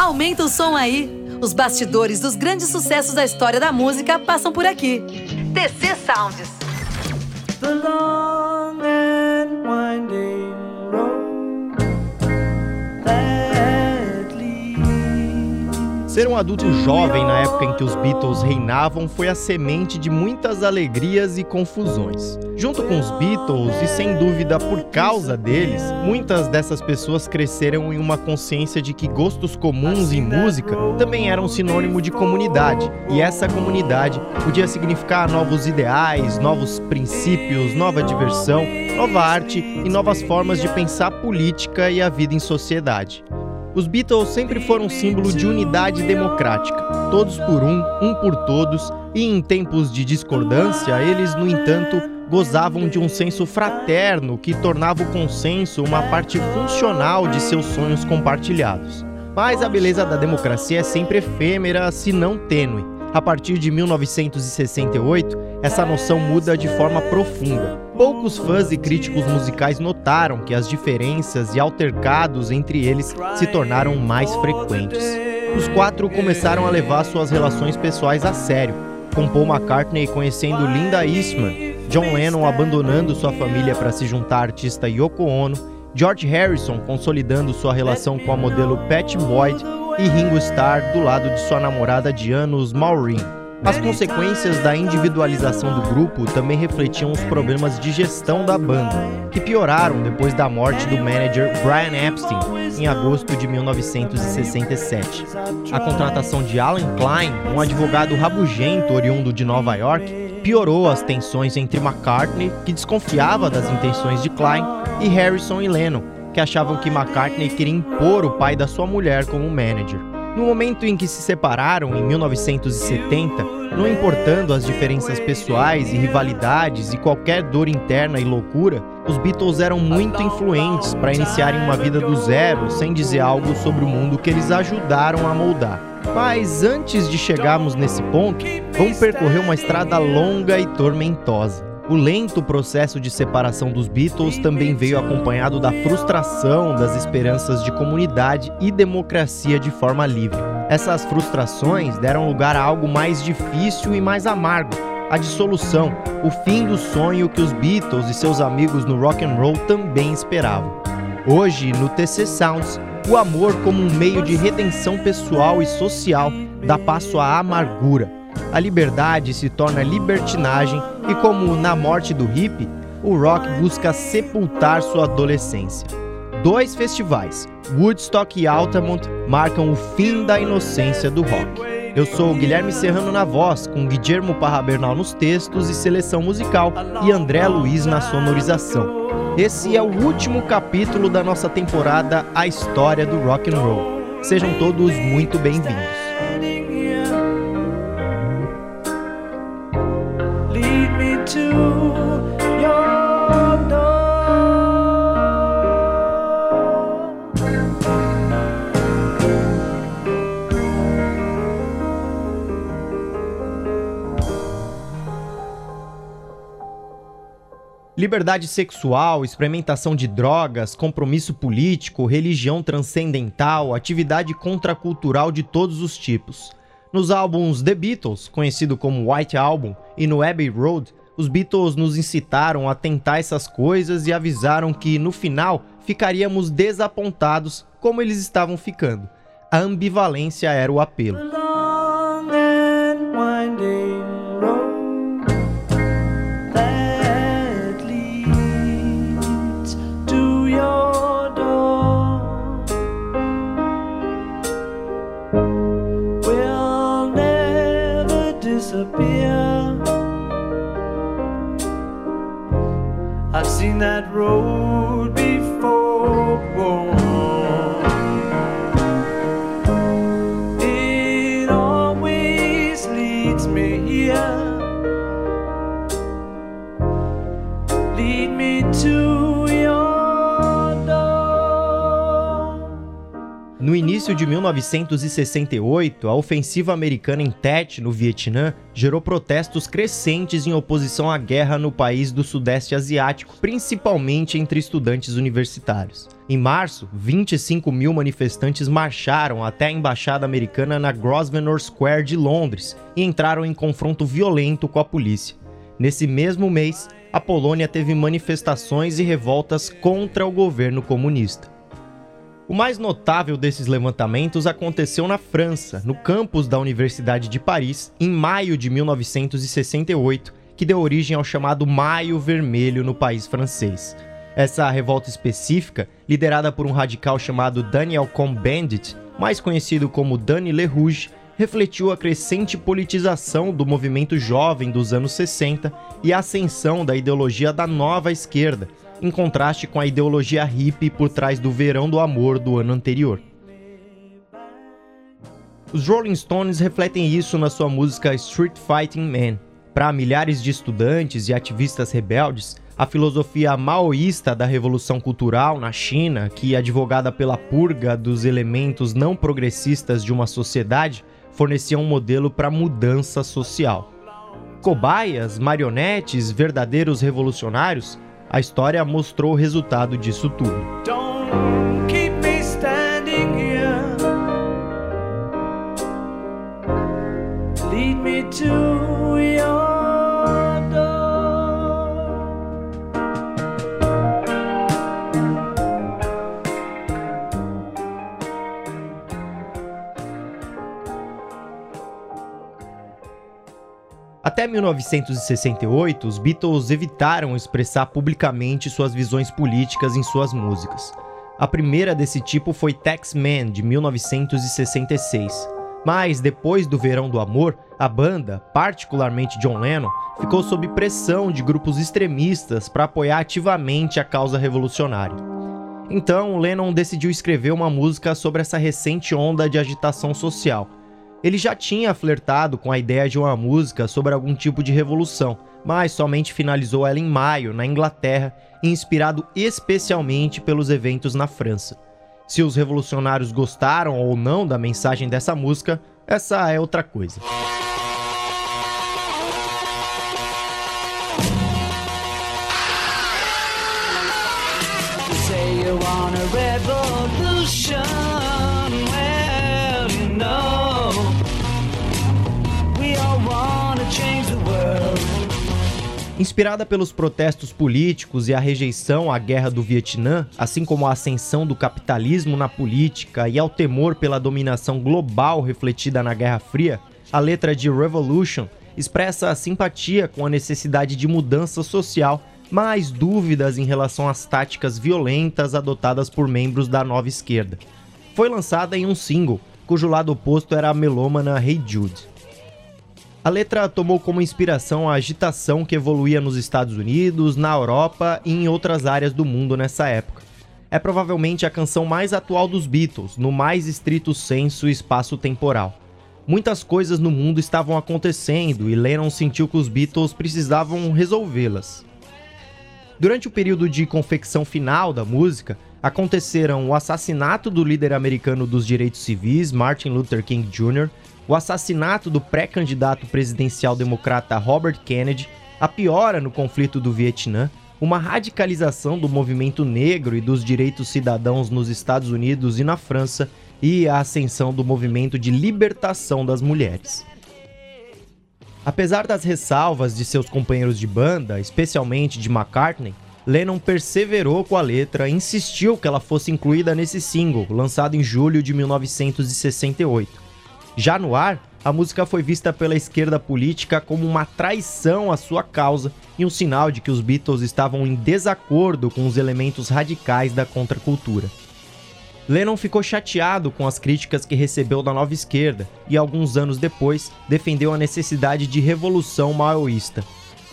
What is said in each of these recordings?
Aumenta o som aí. Os bastidores dos grandes sucessos da história da música passam por aqui. TC Sounds. Ser um adulto jovem na época em que os Beatles reinavam foi a semente de muitas alegrias e confusões. Junto com os Beatles, e sem dúvida por causa deles, muitas dessas pessoas cresceram em uma consciência de que gostos comuns em música também eram sinônimo de comunidade, e essa comunidade podia significar novos ideais, novos princípios, nova diversão, nova arte e novas formas de pensar política e a vida em sociedade. Os Beatles sempre foram símbolo de unidade democrática, todos por um, um por todos, e em tempos de discordância, eles, no entanto, gozavam de um senso fraterno que tornava o consenso uma parte funcional de seus sonhos compartilhados. Mas a beleza da democracia é sempre efêmera, se não tênue. A partir de 1968, essa noção muda de forma profunda. Poucos fãs e críticos musicais notaram que as diferenças e altercados entre eles se tornaram mais frequentes. Os quatro começaram a levar suas relações pessoais a sério, com Paul McCartney conhecendo Linda Eastman, John Lennon abandonando sua família para se juntar à artista Yoko Ono, George Harrison consolidando sua relação com a modelo Pat Boyd e Ringo Starr do lado de sua namorada de anos Maureen. As consequências da individualização do grupo também refletiam os problemas de gestão da banda, que pioraram depois da morte do manager Brian Epstein em agosto de 1967. A contratação de Alan Klein, um advogado rabugento oriundo de Nova York, piorou as tensões entre McCartney, que desconfiava das intenções de Klein, e Harrison e Lennon, que achavam que McCartney queria impor o pai da sua mulher como manager. No momento em que se separaram, em 1970, não importando as diferenças pessoais e rivalidades e qualquer dor interna e loucura, os Beatles eram muito influentes para iniciarem uma vida do zero sem dizer algo sobre o mundo que eles ajudaram a moldar. Mas antes de chegarmos nesse ponto, vamos percorrer uma estrada longa e tormentosa. O lento processo de separação dos Beatles também veio acompanhado da frustração das esperanças de comunidade e democracia de forma livre. Essas frustrações deram lugar a algo mais difícil e mais amargo, a dissolução, o fim do sonho que os Beatles e seus amigos no rock and roll também esperavam. Hoje, no TC Sounds, o amor como um meio de redenção pessoal e social dá passo à amargura a liberdade se torna libertinagem e, como na morte do hippie, o rock busca sepultar sua adolescência. Dois festivais, Woodstock e Altamont, marcam o fim da inocência do rock. Eu sou Guilherme Serrano na voz, com Guillermo Parra Bernal nos textos e seleção musical e André Luiz na sonorização. Esse é o último capítulo da nossa temporada A História do Rock and Roll. Sejam todos muito bem-vindos. Liberdade sexual, experimentação de drogas, compromisso político, religião transcendental, atividade contracultural de todos os tipos. Nos álbuns The Beatles, conhecido como White Album, e no Abbey Road, os Beatles nos incitaram a tentar essas coisas e avisaram que, no final, ficaríamos desapontados como eles estavam ficando. A ambivalência era o apelo. That road início de 1968, a ofensiva americana em Tet, no Vietnã, gerou protestos crescentes em oposição à guerra no país do Sudeste Asiático, principalmente entre estudantes universitários. Em março, 25 mil manifestantes marcharam até a embaixada americana na Grosvenor Square de Londres e entraram em confronto violento com a polícia. Nesse mesmo mês, a Polônia teve manifestações e revoltas contra o governo comunista. O mais notável desses levantamentos aconteceu na França, no campus da Universidade de Paris, em maio de 1968, que deu origem ao chamado Maio Vermelho no país francês. Essa revolta específica, liderada por um radical chamado Daniel Cohn-Bendit, mais conhecido como Dani Le Rouge, refletiu a crescente politização do movimento jovem dos anos 60 e a ascensão da ideologia da nova esquerda, em contraste com a ideologia hippie por trás do Verão do Amor do ano anterior. Os Rolling Stones refletem isso na sua música Street Fighting Man. Para milhares de estudantes e ativistas rebeldes, a filosofia maoísta da revolução cultural na China, que advogada pela purga dos elementos não progressistas de uma sociedade, fornecia um modelo para mudança social. Cobaias, marionetes, verdadeiros revolucionários, a história mostrou o resultado disso tudo. To Até 1968, os Beatles evitaram expressar publicamente suas visões políticas em suas músicas. A primeira desse tipo foi Taxman, de 1966. Mas, depois do Verão do Amor, a banda, particularmente John Lennon, ficou sob pressão de grupos extremistas para apoiar ativamente a causa revolucionária. Então, Lennon decidiu escrever uma música sobre essa recente onda de agitação social ele já tinha flertado com a ideia de uma música sobre algum tipo de revolução, mas somente finalizou ela em maio, na Inglaterra, inspirado especialmente pelos eventos na França. Se os revolucionários gostaram ou não da mensagem dessa música, essa é outra coisa. Inspirada pelos protestos políticos e a rejeição à guerra do Vietnã, assim como a ascensão do capitalismo na política e ao temor pela dominação global refletida na Guerra Fria, a letra de Revolution expressa a simpatia com a necessidade de mudança social, mas dúvidas em relação às táticas violentas adotadas por membros da nova esquerda. Foi lançada em um single, cujo lado oposto era a melômana Hey Jude. A letra tomou como inspiração a agitação que evoluía nos Estados Unidos, na Europa e em outras áreas do mundo nessa época. É provavelmente a canção mais atual dos Beatles, no mais estrito senso espaço-temporal. Muitas coisas no mundo estavam acontecendo e Lennon sentiu que os Beatles precisavam resolvê-las. Durante o período de confecção final da música, aconteceram o assassinato do líder americano dos direitos civis, Martin Luther King Jr., o assassinato do pré-candidato presidencial democrata Robert Kennedy, a piora no conflito do Vietnã, uma radicalização do movimento negro e dos direitos cidadãos nos Estados Unidos e na França e a ascensão do movimento de libertação das mulheres. Apesar das ressalvas de seus companheiros de banda, especialmente de McCartney, Lennon perseverou com a letra e insistiu que ela fosse incluída nesse single, lançado em julho de 1968. Já no ar, a música foi vista pela esquerda política como uma traição à sua causa e um sinal de que os Beatles estavam em desacordo com os elementos radicais da contracultura. Lennon ficou chateado com as críticas que recebeu da nova esquerda e, alguns anos depois, defendeu a necessidade de revolução maoísta.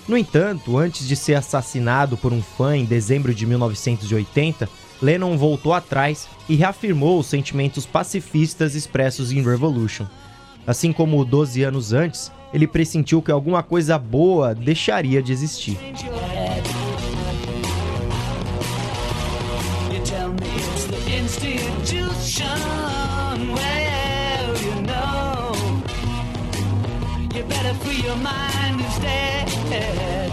No entanto, antes de ser assassinado por um fã em dezembro de 1980, Lennon voltou atrás e reafirmou os sentimentos pacifistas expressos em Revolution. Assim como 12 anos antes, ele pressentiu que alguma coisa boa deixaria de existir. Better free your mind instead.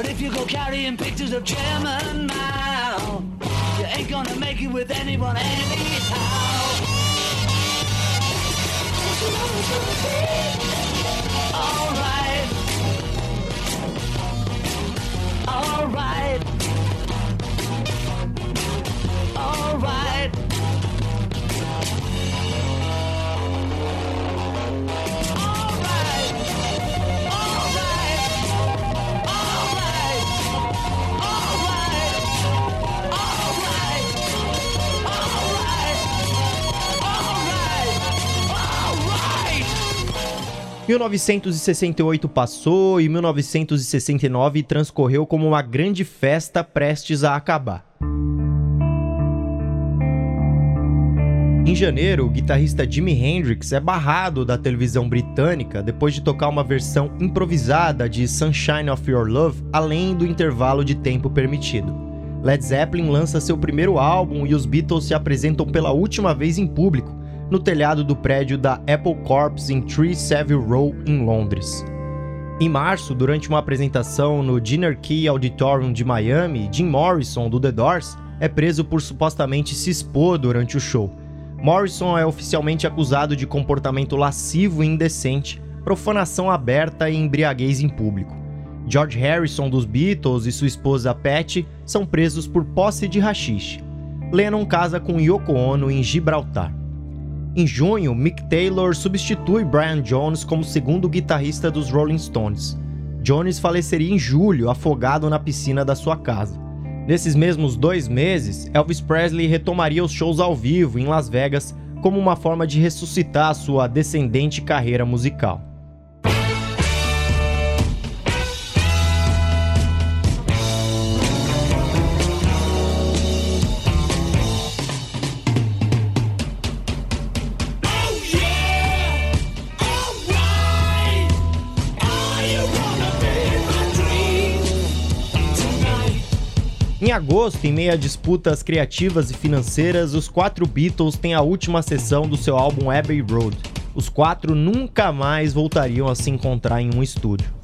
But if you go carrying pictures of Chairman Mao, you ain't gonna make it with anyone anyhow. Alright. Alright. Alright. ...1968 passou e 1969 transcorreu como uma grande festa prestes a acabar. Em janeiro, o guitarrista Jimi Hendrix é barrado da televisão britânica depois de tocar uma versão improvisada de Sunshine of Your Love além do intervalo de tempo permitido. Led Zeppelin lança seu primeiro álbum e os Beatles se apresentam pela última vez em público, no telhado do prédio da Apple Corps em Tree Savile Row, em Londres. Em março, durante uma apresentação no Dinner Key Auditorium de Miami, Jim Morrison, do The Doors, é preso por supostamente se expor durante o show. Morrison é oficialmente acusado de comportamento lascivo e indecente, profanação aberta e embriaguez em público. George Harrison dos Beatles e sua esposa Patty são presos por posse de rachixe. Lennon casa com Yoko Ono em Gibraltar. Em junho, Mick Taylor substitui Brian Jones como segundo guitarrista dos Rolling Stones. Jones faleceria em julho, afogado na piscina da sua casa. Nesses mesmos dois meses, Elvis Presley retomaria os shows ao vivo em Las Vegas como uma forma de ressuscitar sua descendente carreira musical. Em agosto, em meio a disputas criativas e financeiras, os quatro Beatles têm a última sessão do seu álbum Abbey Road. Os quatro nunca mais voltariam a se encontrar em um estúdio.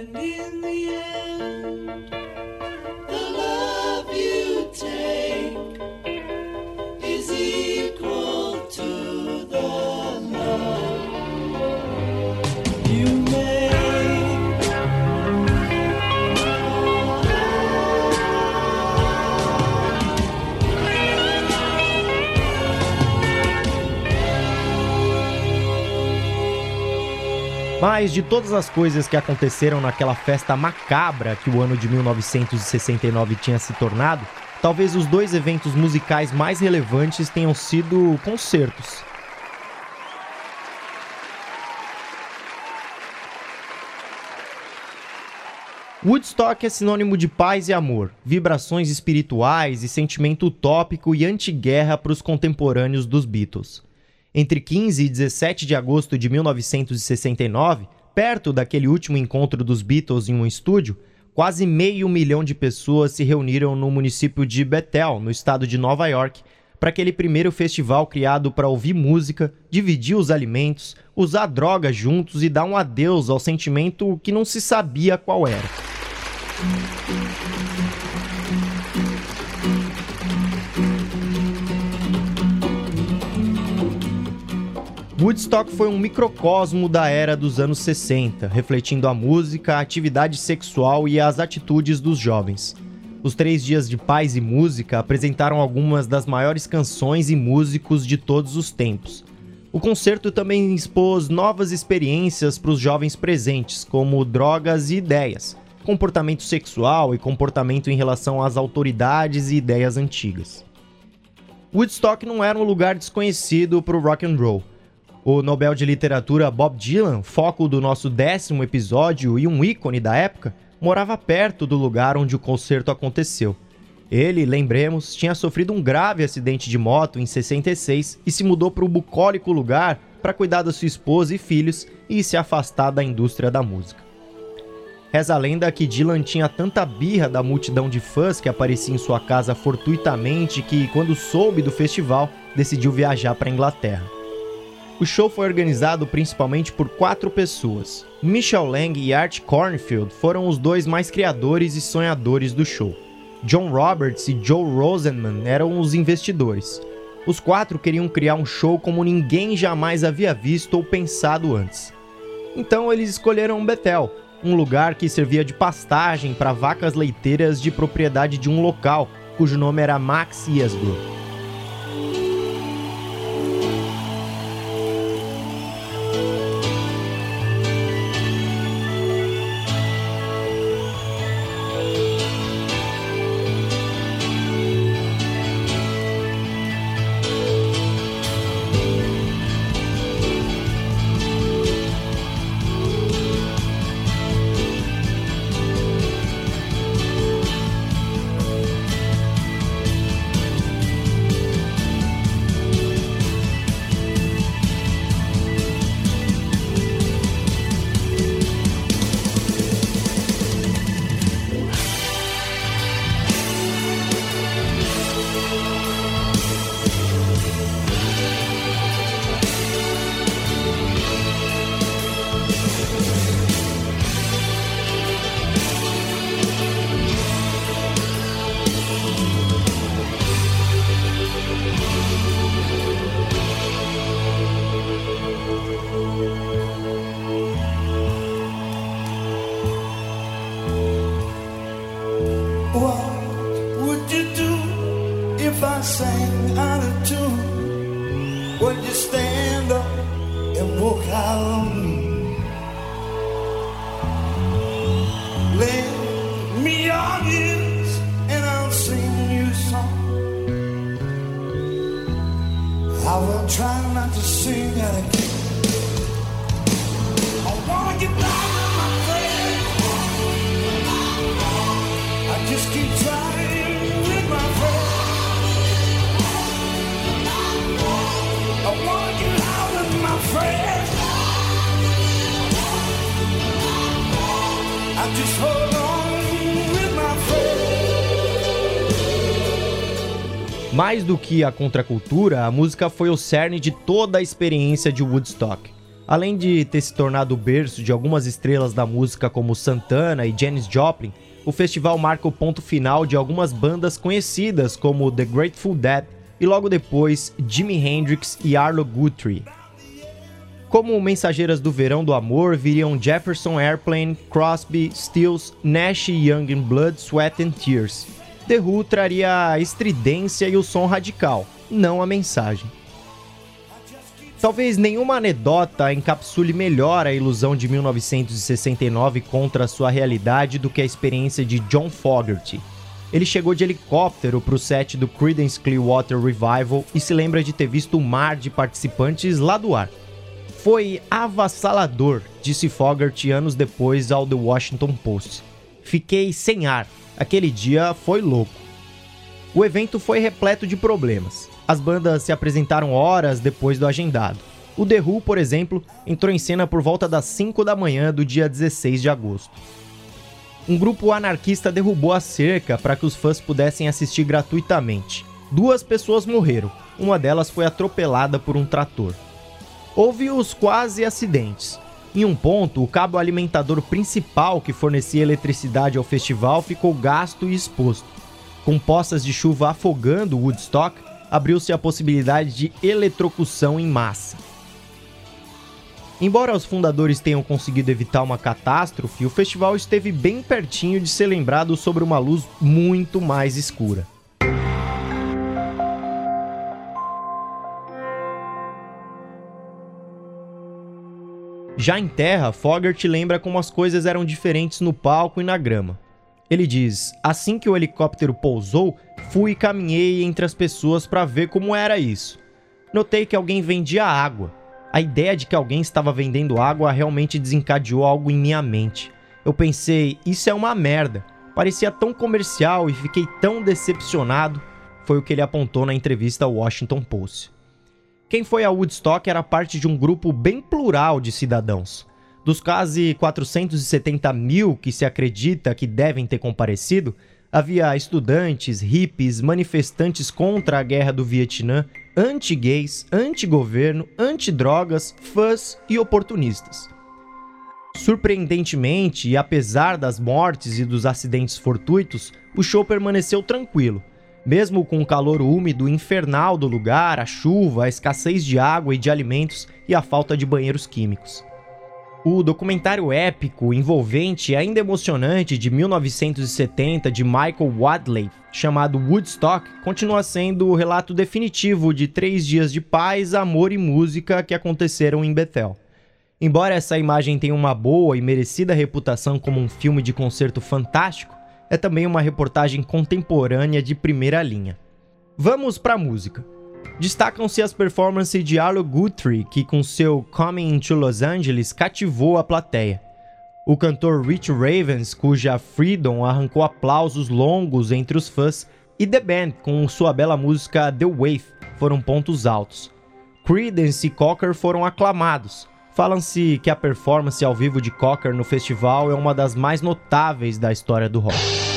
and in the end. Mas de todas as coisas que aconteceram naquela festa macabra que o ano de 1969 tinha se tornado, talvez os dois eventos musicais mais relevantes tenham sido concertos. Woodstock é sinônimo de paz e amor, vibrações espirituais e sentimento utópico e anti-guerra para os contemporâneos dos Beatles. Entre 15 e 17 de agosto de 1969, perto daquele último encontro dos Beatles em um estúdio, quase meio milhão de pessoas se reuniram no município de Bethel, no estado de Nova York, para aquele primeiro festival criado para ouvir música, dividir os alimentos, usar drogas juntos e dar um adeus ao sentimento que não se sabia qual era. Woodstock foi um microcosmo da era dos anos 60, refletindo a música, a atividade sexual e as atitudes dos jovens. Os três dias de paz e música apresentaram algumas das maiores canções e músicos de todos os tempos. O concerto também expôs novas experiências para os jovens presentes, como drogas e ideias, comportamento sexual e comportamento em relação às autoridades e ideias antigas. Woodstock não era um lugar desconhecido para o rock and roll. O Nobel de Literatura Bob Dylan, foco do nosso décimo episódio e um ícone da época, morava perto do lugar onde o concerto aconteceu. Ele, lembremos, tinha sofrido um grave acidente de moto em 66 e se mudou para o bucólico lugar para cuidar da sua esposa e filhos e se afastar da indústria da música. Reza a lenda que Dylan tinha tanta birra da multidão de fãs que aparecia em sua casa fortuitamente que, quando soube do festival, decidiu viajar para a Inglaterra. O show foi organizado principalmente por quatro pessoas. Michel Lang e Art Cornfield foram os dois mais criadores e sonhadores do show. John Roberts e Joe Rosenman eram os investidores. Os quatro queriam criar um show como ninguém jamais havia visto ou pensado antes. Então eles escolheram Bethel, um lugar que servia de pastagem para vacas leiteiras de propriedade de um local, cujo nome era Max Yesbrook. Do que a contracultura, a música foi o cerne de toda a experiência de Woodstock. Além de ter se tornado o berço de algumas estrelas da música como Santana e Janis Joplin, o festival marca o ponto final de algumas bandas conhecidas como The Grateful Dead e logo depois Jimi Hendrix e Arlo Guthrie. Como mensageiras do verão do amor viriam Jefferson Airplane, Crosby, Stills, Nash Young Blood, Sweat and Tears, The Who traria a estridência e o som radical, não a mensagem. Talvez nenhuma anedota encapsule melhor a ilusão de 1969 contra a sua realidade do que a experiência de John Fogerty. Ele chegou de helicóptero para o set do Creedence Clearwater Revival e se lembra de ter visto o mar de participantes lá do ar. Foi avassalador, disse Fogerty anos depois ao The Washington Post. Fiquei sem ar, Aquele dia foi louco. O evento foi repleto de problemas. As bandas se apresentaram horas depois do agendado. O The Who, por exemplo, entrou em cena por volta das 5 da manhã do dia 16 de agosto. Um grupo anarquista derrubou a cerca para que os fãs pudessem assistir gratuitamente. Duas pessoas morreram, uma delas foi atropelada por um trator. Houve os quase acidentes. Em um ponto, o cabo alimentador principal que fornecia eletricidade ao festival ficou gasto e exposto. Com poças de chuva afogando Woodstock, abriu-se a possibilidade de eletrocução em massa. Embora os fundadores tenham conseguido evitar uma catástrofe, o festival esteve bem pertinho de ser lembrado sobre uma luz muito mais escura. Já em terra, Fogerty lembra como as coisas eram diferentes no palco e na grama. Ele diz: Assim que o helicóptero pousou, fui e caminhei entre as pessoas para ver como era isso. Notei que alguém vendia água. A ideia de que alguém estava vendendo água realmente desencadeou algo em minha mente. Eu pensei: Isso é uma merda. Parecia tão comercial e fiquei tão decepcionado. Foi o que ele apontou na entrevista ao Washington Post. Quem foi a Woodstock era parte de um grupo bem plural de cidadãos. Dos quase 470 mil que se acredita que devem ter comparecido, havia estudantes, hippies, manifestantes contra a guerra do Vietnã, anti-gays, anti-governo, anti-drogas, fãs e oportunistas. Surpreendentemente, e apesar das mortes e dos acidentes fortuitos, o show permaneceu tranquilo, mesmo com o calor úmido infernal do lugar, a chuva, a escassez de água e de alimentos e a falta de banheiros químicos. O documentário épico, envolvente e ainda emocionante de 1970 de Michael Wadley, chamado Woodstock, continua sendo o relato definitivo de três dias de paz, amor e música que aconteceram em Bethel. Embora essa imagem tenha uma boa e merecida reputação como um filme de concerto fantástico, é também uma reportagem contemporânea de primeira linha. Vamos para a música. Destacam-se as performances de Arlo Guthrie, que com seu Coming to Los Angeles cativou a plateia. O cantor Rich Ravens, cuja Freedom arrancou aplausos longos entre os fãs, e The Band, com sua bela música The Wave, foram pontos altos. Creedence e Cocker foram aclamados, Falam-se que a performance ao vivo de Cocker no festival é uma das mais notáveis da história do rock.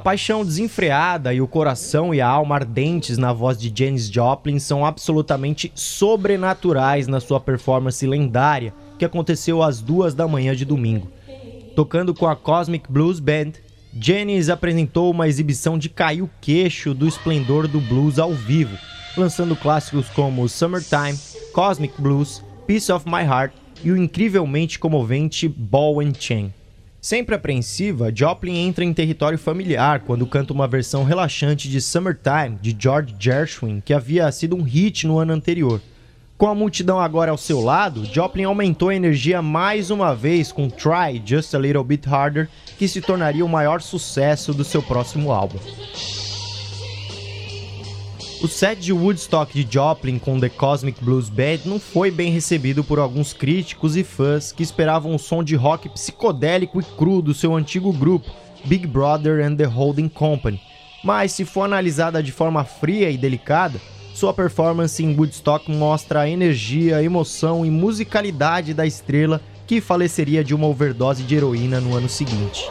A paixão desenfreada e o coração e a alma ardentes na voz de Janis Joplin são absolutamente sobrenaturais na sua performance lendária que aconteceu às duas da manhã de domingo. Tocando com a Cosmic Blues Band, Janis apresentou uma exibição de cair o queixo do esplendor do blues ao vivo, lançando clássicos como Summertime, Cosmic Blues, Piece of My Heart e o incrivelmente comovente Ball and Chain. Sempre apreensiva, Joplin entra em território familiar quando canta uma versão relaxante de Summertime de George Gershwin, que havia sido um hit no ano anterior. Com a multidão agora ao seu lado, Joplin aumentou a energia mais uma vez com Try Just a Little Bit Harder, que se tornaria o maior sucesso do seu próximo álbum. O set de Woodstock de Joplin com The Cosmic Blues Band não foi bem recebido por alguns críticos e fãs que esperavam um som de rock psicodélico e cru do seu antigo grupo, Big Brother and the Holding Company. Mas, se for analisada de forma fria e delicada, Sua performance em Woodstock mostra a energia, emoção e musicalidade da estrela que faleceria de uma overdose de heroína no ano seguinte.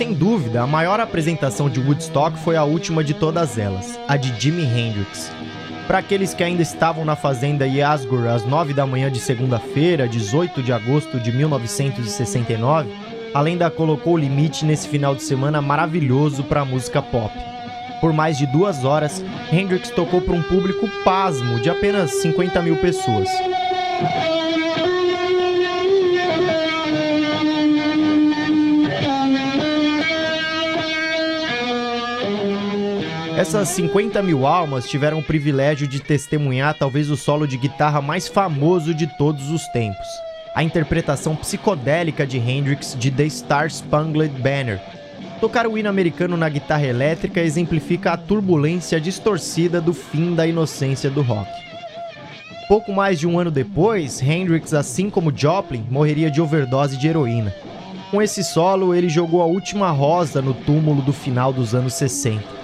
Sem dúvida, a maior apresentação de Woodstock foi a última de todas elas, a de Jimi Hendrix. Para aqueles que ainda estavam na fazenda Yasgur às 9 da manhã de segunda-feira, 18 de agosto de 1969, a lenda colocou o limite nesse final de semana maravilhoso para a música pop. Por mais de duas horas, Hendrix tocou para um público pasmo de apenas 50 mil pessoas. Essas 50 mil almas tiveram o privilégio de testemunhar talvez o solo de guitarra mais famoso de todos os tempos. A interpretação psicodélica de Hendrix de The Star Spangled Banner. Tocar o hino americano na guitarra elétrica exemplifica a turbulência distorcida do fim da inocência do rock. Pouco mais de um ano depois, Hendrix, assim como Joplin, morreria de overdose de heroína. Com esse solo, ele jogou a última rosa no túmulo do final dos anos 60.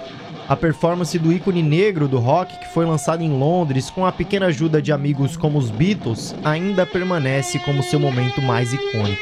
A performance do ícone negro do rock, que foi lançado em Londres com a pequena ajuda de amigos como os Beatles, ainda permanece como seu momento mais icônico.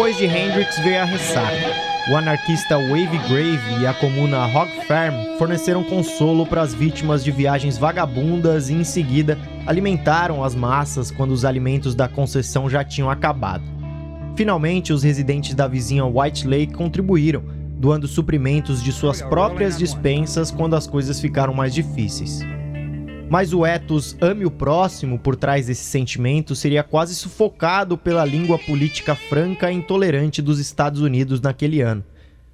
Depois de Hendrix veio a ressaca. O anarquista Wave Grave e a comuna Rock Farm forneceram consolo para as vítimas de viagens vagabundas e, em seguida, alimentaram as massas quando os alimentos da concessão já tinham acabado. Finalmente, os residentes da vizinha White Lake contribuíram, doando suprimentos de suas próprias dispensas quando as coisas ficaram mais difíceis. Mas o ethos ame o próximo por trás desse sentimento seria quase sufocado pela língua política franca e intolerante dos Estados Unidos naquele ano.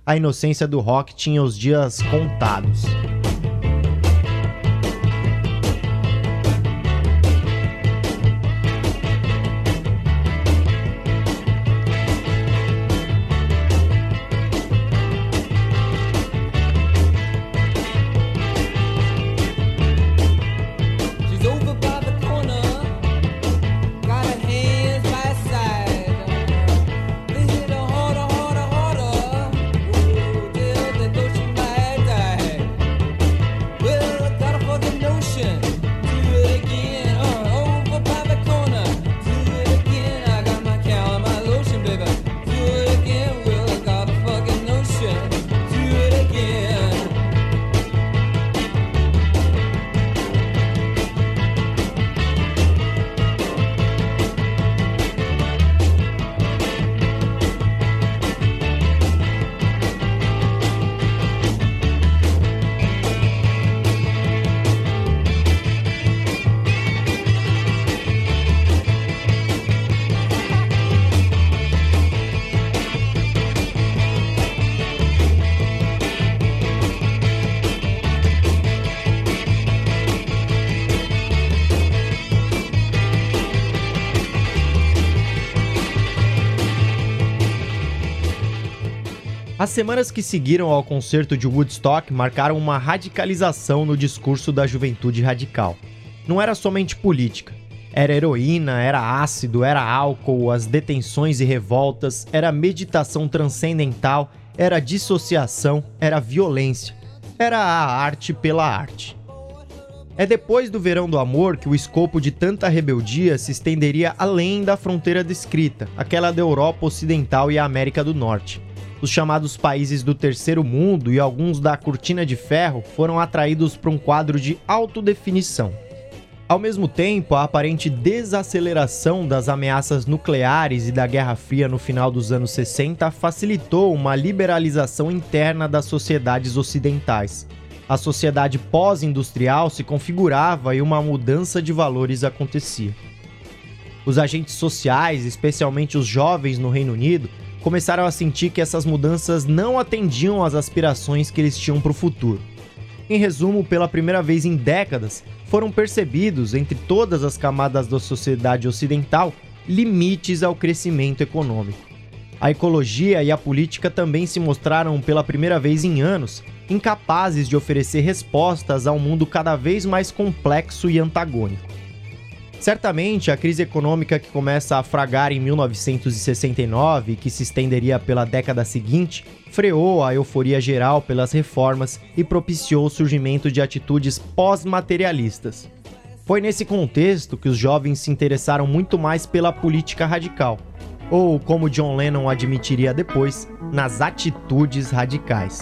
A inocência do rock tinha os dias contados. As semanas que seguiram ao concerto de Woodstock marcaram uma radicalização no discurso da juventude radical. Não era somente política. Era heroína, era ácido, era álcool, as detenções e revoltas, era meditação transcendental, era dissociação, era violência. Era a arte pela arte. É depois do Verão do Amor que o escopo de tanta rebeldia se estenderia além da fronteira descrita, aquela da Europa Ocidental e a América do Norte. Os chamados países do Terceiro Mundo e alguns da Cortina de Ferro foram atraídos para um quadro de autodefinição. Ao mesmo tempo, a aparente desaceleração das ameaças nucleares e da Guerra Fria no final dos anos 60 facilitou uma liberalização interna das sociedades ocidentais a sociedade pós-industrial se configurava e uma mudança de valores acontecia. Os agentes sociais, especialmente os jovens no Reino Unido, começaram a sentir que essas mudanças não atendiam às aspirações que eles tinham para o futuro. Em resumo, pela primeira vez em décadas, foram percebidos, entre todas as camadas da sociedade ocidental, limites ao crescimento econômico. A ecologia e a política também se mostraram pela primeira vez em anos incapazes de oferecer respostas a um mundo cada vez mais complexo e antagônico. Certamente, a crise econômica que começa a fragar em 1969 e que se estenderia pela década seguinte freou a euforia geral pelas reformas e propiciou o surgimento de atitudes pós-materialistas. Foi nesse contexto que os jovens se interessaram muito mais pela política radical, ou, como John Lennon admitiria depois, nas atitudes radicais.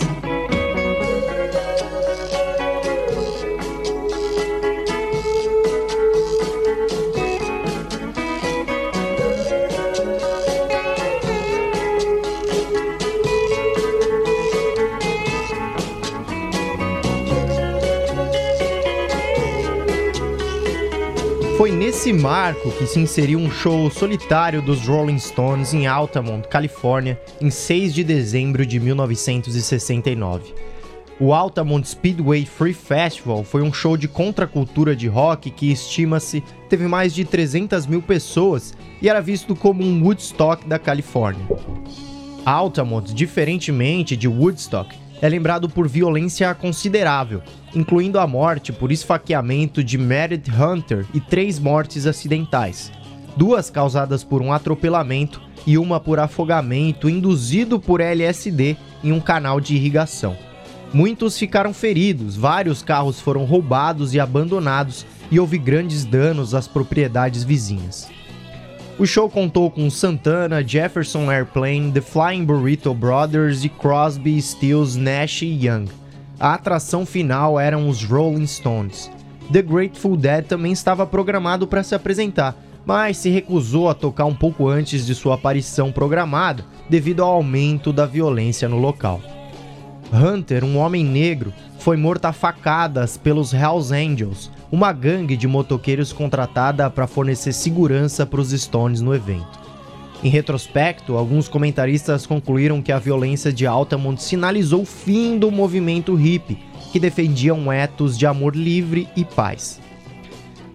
Nesse marco que se inseriu um show solitário dos Rolling Stones em Altamont, Califórnia, em 6 de dezembro de 1969. O Altamont Speedway Free Festival foi um show de contracultura de rock que, estima-se, teve mais de 300 mil pessoas e era visto como um Woodstock da Califórnia. Altamont, diferentemente de Woodstock, é lembrado por violência considerável, incluindo a morte por esfaqueamento de Meredith Hunter e três mortes acidentais, duas causadas por um atropelamento e uma por afogamento induzido por LSD em um canal de irrigação. Muitos ficaram feridos, vários carros foram roubados e abandonados e houve grandes danos às propriedades vizinhas. O show contou com Santana, Jefferson Airplane, The Flying Burrito Brothers e Crosby, Stills, Nash e Young. A atração final eram os Rolling Stones. The Grateful Dead também estava programado para se apresentar, mas se recusou a tocar um pouco antes de sua aparição programada devido ao aumento da violência no local. Hunter, um homem negro, foi morto a facadas pelos Hells Angels, uma gangue de motoqueiros contratada para fornecer segurança para os Stones no evento. Em retrospecto, alguns comentaristas concluíram que a violência de Altamont sinalizou o fim do movimento hippie, que defendia um ethos de amor livre e paz.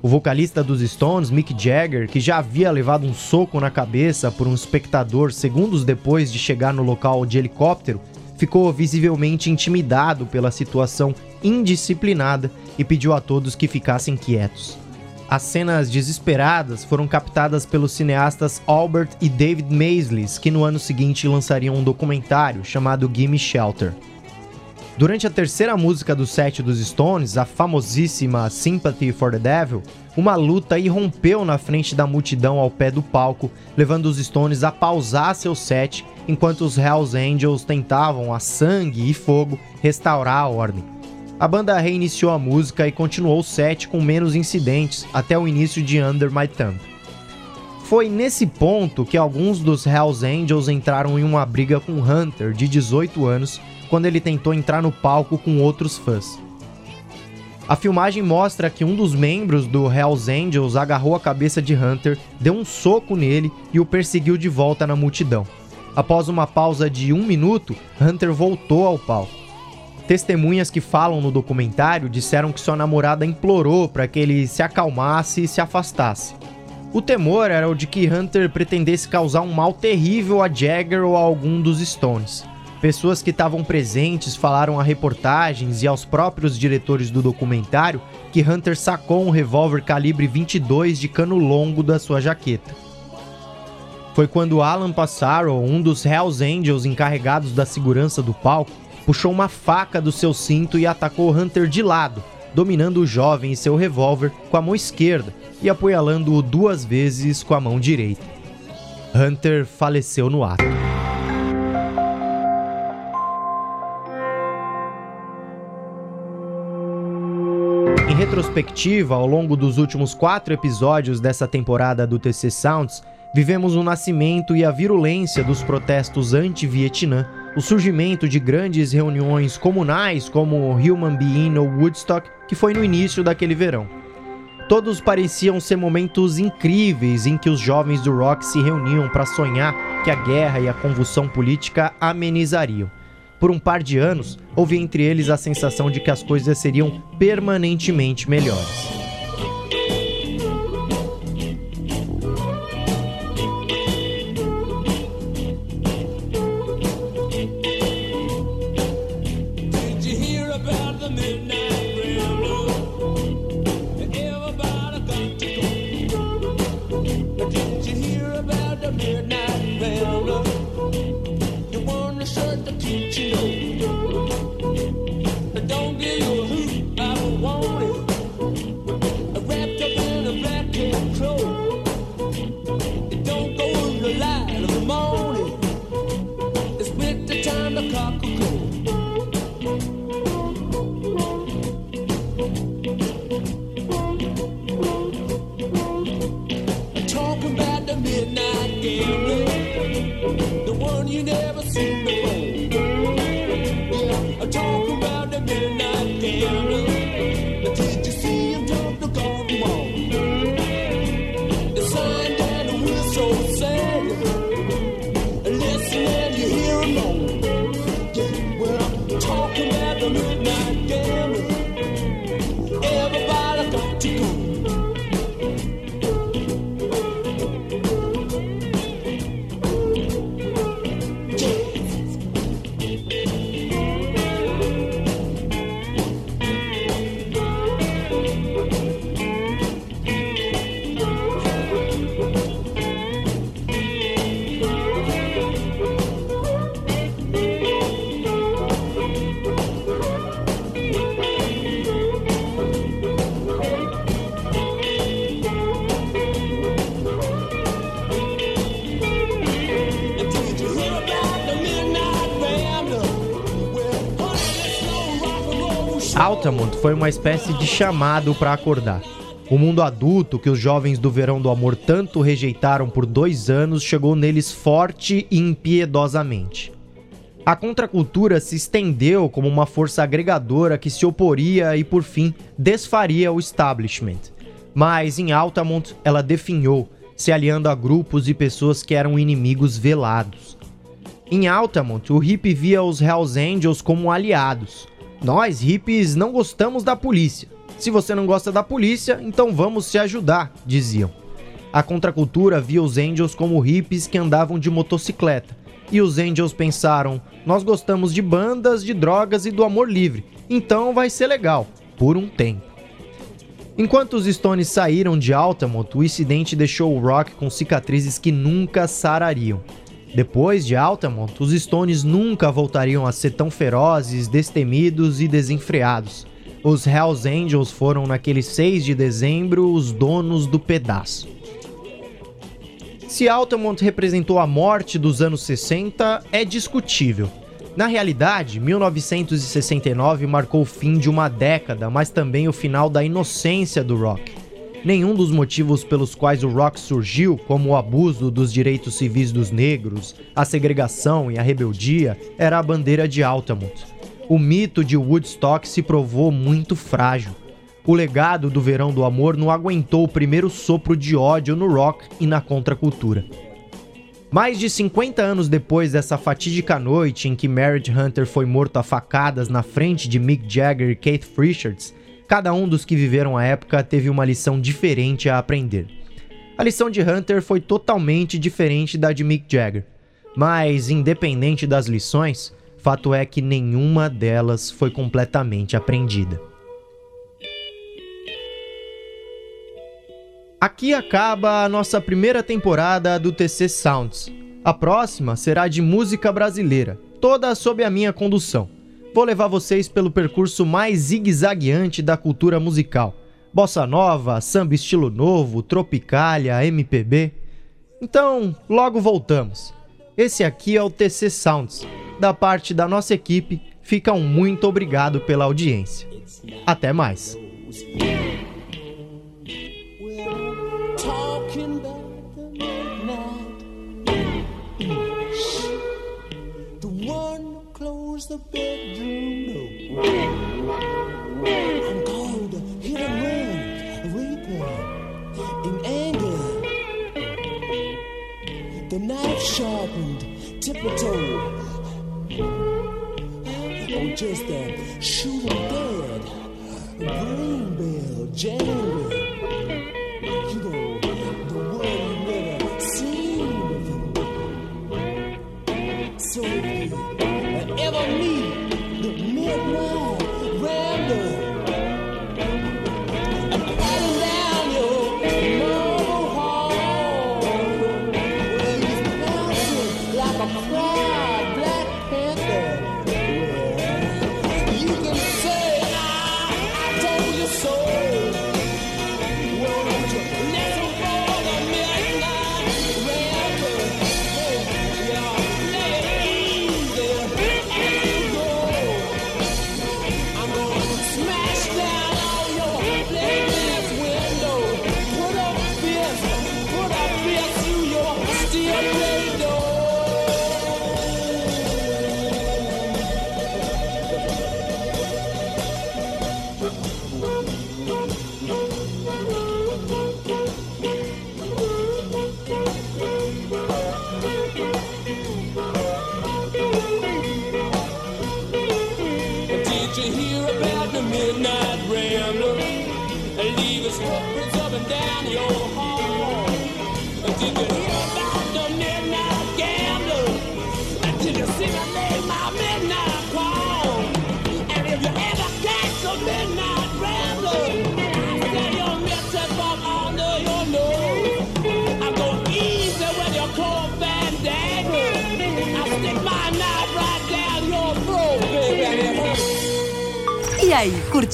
O vocalista dos Stones, Mick Jagger, que já havia levado um soco na cabeça por um espectador segundos depois de chegar no local de helicóptero, ficou visivelmente intimidado pela situação indisciplinada e pediu a todos que ficassem quietos. As cenas desesperadas foram captadas pelos cineastas Albert e David Maisles, que no ano seguinte lançariam um documentário chamado Gimme Shelter. Durante a terceira música do set dos Stones, a famosíssima Sympathy for the Devil, uma luta irrompeu na frente da multidão ao pé do palco, levando os Stones a pausar seu set enquanto os Hells Angels tentavam a sangue e fogo restaurar a ordem. A banda reiniciou a música e continuou o set com menos incidentes até o início de Under My Thumb. Foi nesse ponto que alguns dos Hells Angels entraram em uma briga com Hunter, de 18 anos, quando ele tentou entrar no palco com outros fãs. A filmagem mostra que um dos membros do Hells Angels agarrou a cabeça de Hunter, deu um soco nele e o perseguiu de volta na multidão. Após uma pausa de um minuto, Hunter voltou ao palco. Testemunhas que falam no documentário disseram que sua namorada implorou para que ele se acalmasse e se afastasse. O temor era o de que Hunter pretendesse causar um mal terrível a Jagger ou a algum dos Stones. Pessoas que estavam presentes falaram a reportagens e aos próprios diretores do documentário que Hunter sacou um revólver calibre 22 de cano longo da sua jaqueta. Foi quando Alan Passaro, um dos Hells Angels encarregados da segurança do palco, puxou uma faca do seu cinto e atacou Hunter de lado, dominando o jovem e seu revólver com a mão esquerda e apoialando-o duas vezes com a mão direita. Hunter faleceu no ato. Em retrospectiva, ao longo dos últimos quatro episódios dessa temporada do TC Sounds, vivemos o nascimento e a virulência dos protestos anti-Vietnã, o surgimento de grandes reuniões comunais como Human Being ou Woodstock, que foi no início daquele verão. Todos pareciam ser momentos incríveis em que os jovens do rock se reuniam para sonhar que a guerra e a convulsão política amenizariam. Por um par de anos, houve entre eles a sensação de que as coisas seriam permanentemente melhores. Altamont foi uma espécie de chamado para acordar. O mundo adulto que os jovens do Verão do Amor tanto rejeitaram por dois anos chegou neles forte e impiedosamente. A contracultura se estendeu como uma força agregadora que se oporia e, por fim, desfaria o establishment. Mas em Altamont ela definhou, se aliando a grupos e pessoas que eram inimigos velados. Em Altamont, o hip via os Hells Angels como aliados, nós, hippies, não gostamos da polícia. Se você não gosta da polícia, então vamos se ajudar, diziam. A contracultura via os Angels como hippies que andavam de motocicleta. E os Angels pensaram: nós gostamos de bandas, de drogas e do amor livre, então vai ser legal, por um tempo. Enquanto os Stones saíram de Altamont, o incidente deixou o rock com cicatrizes que nunca sarariam. Depois de Altamont, os Stones nunca voltariam a ser tão ferozes, destemidos e desenfreados. Os Hells Angels foram, naquele 6 de dezembro, os donos do pedaço. Se Altamont representou a morte dos anos 60, é discutível. Na realidade, 1969 marcou o fim de uma década, mas também o final da inocência do rock. Nenhum dos motivos pelos quais o rock surgiu, como o abuso dos direitos civis dos negros, a segregação e a rebeldia, era a bandeira de Altamont. O mito de Woodstock se provou muito frágil. O legado do Verão do Amor não aguentou o primeiro sopro de ódio no rock e na contracultura. Mais de 50 anos depois dessa fatídica noite em que Merritt Hunter foi morto a facadas na frente de Mick Jagger e Keith Richards, Cada um dos que viveram a época teve uma lição diferente a aprender. A lição de Hunter foi totalmente diferente da de Mick Jagger, mas independente das lições, Fato é que nenhuma delas foi completamente aprendida. Aqui acaba a nossa primeira temporada do TC Sounds. A próxima será de música brasileira, toda sob a minha condução. Vou levar vocês pelo percurso mais zigue-zagueante da cultura musical. Bossa nova, samba estilo novo, tropicália, MPB. Então, logo voltamos. Esse aqui é o TC Sounds. Da parte da nossa equipe, fica um muito obrigado pela audiência. Até mais. The bedroom door. I'm called hit and run, reaper in anger. The knife sharpened, tip of toe. Oh, just a shooting dead, green bell jangling. You know,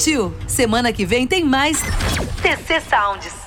curtiu? Semana que vem tem mais TC Sounds.